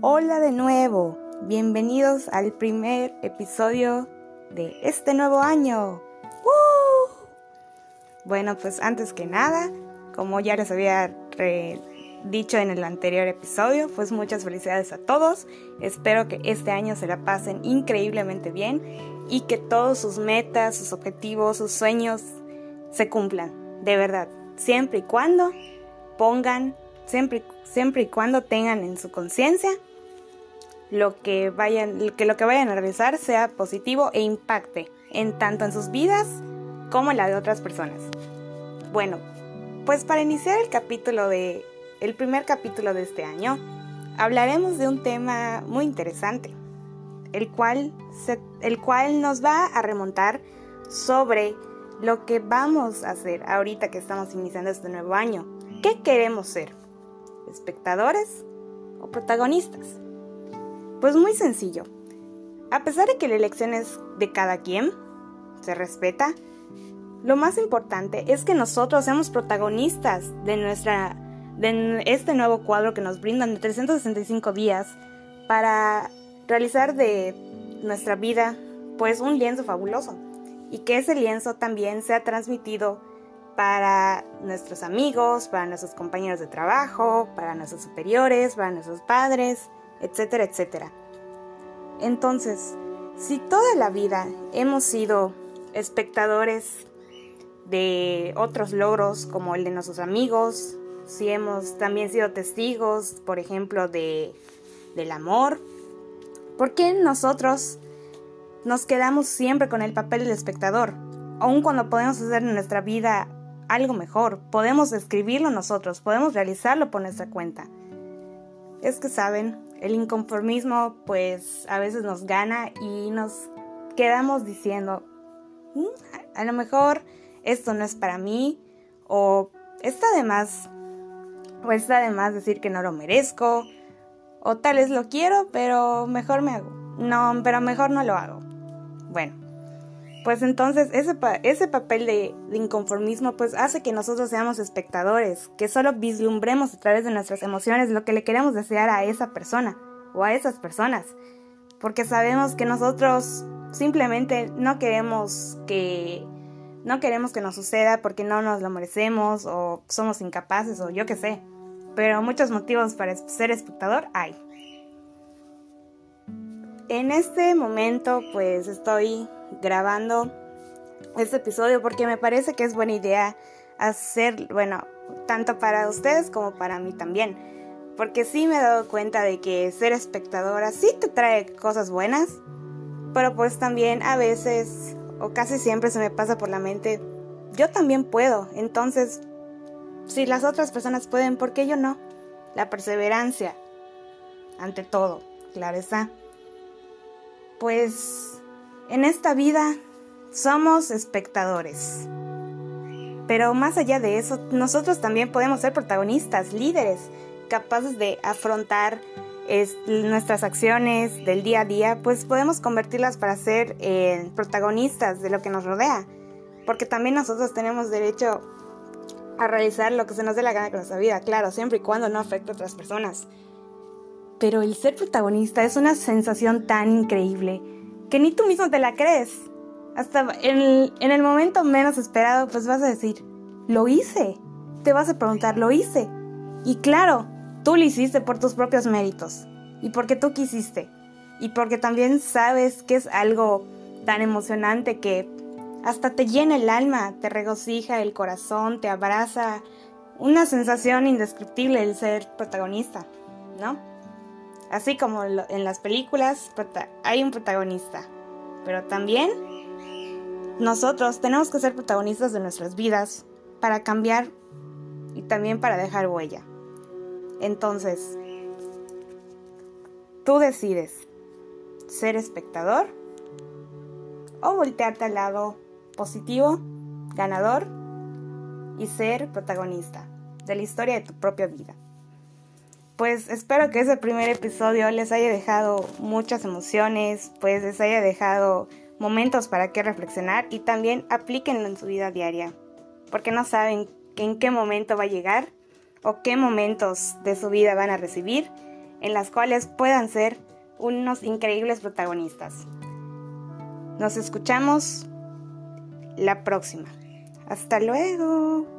Hola de nuevo, bienvenidos al primer episodio de este nuevo año. Bueno, pues antes que nada, como ya les había dicho en el anterior episodio, pues muchas felicidades a todos. Espero que este año se la pasen increíblemente bien y que todos sus metas, sus objetivos, sus sueños se cumplan. De verdad, siempre y cuando pongan, siempre, siempre y cuando tengan en su conciencia lo que vayan, que lo que vayan a realizar sea positivo e impacte en tanto en sus vidas como en la de otras personas. Bueno, pues para iniciar el capítulo de el primer capítulo de este año, hablaremos de un tema muy interesante, el cual, el cual nos va a remontar sobre lo que vamos a hacer ahorita que estamos iniciando este nuevo año. ¿Qué queremos ser? ¿Espectadores o protagonistas? Pues muy sencillo. A pesar de que la elección es de cada quien, se respeta, lo más importante es que nosotros seamos protagonistas de nuestra de este nuevo cuadro que nos brindan de 365 días para realizar de nuestra vida pues un lienzo fabuloso y que ese lienzo también sea transmitido para nuestros amigos, para nuestros compañeros de trabajo, para nuestros superiores, para nuestros padres, etcétera, etcétera. Entonces, si toda la vida hemos sido espectadores de otros logros como el de nuestros amigos, si hemos también sido testigos, por ejemplo, de, del amor, ¿por qué nosotros nos quedamos siempre con el papel del espectador? Aun cuando podemos hacer en nuestra vida algo mejor, podemos escribirlo nosotros, podemos realizarlo por nuestra cuenta. Es que saben, el inconformismo pues a veces nos gana y nos quedamos diciendo, mm, a lo mejor esto no es para mí o está de más o está de más decir que no lo merezco o tal vez lo quiero pero mejor me hago no pero mejor no lo hago bueno pues entonces ese, ese papel de, de, inconformismo pues hace que nosotros seamos espectadores, que solo vislumbremos a través de nuestras emociones lo que le queremos desear a esa persona o a esas personas, porque sabemos que nosotros simplemente no queremos que no queremos que nos suceda porque no nos lo merecemos o somos incapaces o yo qué sé, pero muchos motivos para ser espectador hay. En este momento pues estoy grabando este episodio porque me parece que es buena idea hacer, bueno, tanto para ustedes como para mí también. Porque sí me he dado cuenta de que ser espectadora sí te trae cosas buenas, pero pues también a veces o casi siempre se me pasa por la mente, yo también puedo. Entonces, si las otras personas pueden, ¿por qué yo no? La perseverancia, ante todo, claro está. Pues en esta vida somos espectadores. Pero más allá de eso, nosotros también podemos ser protagonistas, líderes, capaces de afrontar nuestras acciones del día a día, pues podemos convertirlas para ser eh, protagonistas de lo que nos rodea. Porque también nosotros tenemos derecho a realizar lo que se nos dé la gana con nuestra vida, claro, siempre y cuando no afecte a otras personas. Pero el ser protagonista es una sensación tan increíble que ni tú mismo te la crees. Hasta en el momento menos esperado, pues vas a decir, lo hice. Te vas a preguntar, lo hice. Y claro, Tú lo hiciste por tus propios méritos y porque tú quisiste y porque también sabes que es algo tan emocionante que hasta te llena el alma, te regocija el corazón, te abraza, una sensación indescriptible el ser protagonista, ¿no? Así como en las películas hay un protagonista, pero también nosotros tenemos que ser protagonistas de nuestras vidas para cambiar y también para dejar huella. Entonces, tú decides ser espectador o voltearte al lado positivo, ganador y ser protagonista de la historia de tu propia vida. Pues espero que ese primer episodio les haya dejado muchas emociones, pues les haya dejado momentos para que reflexionar y también aplíquenlo en su vida diaria, porque no saben en qué momento va a llegar o qué momentos de su vida van a recibir en las cuales puedan ser unos increíbles protagonistas. Nos escuchamos la próxima. Hasta luego.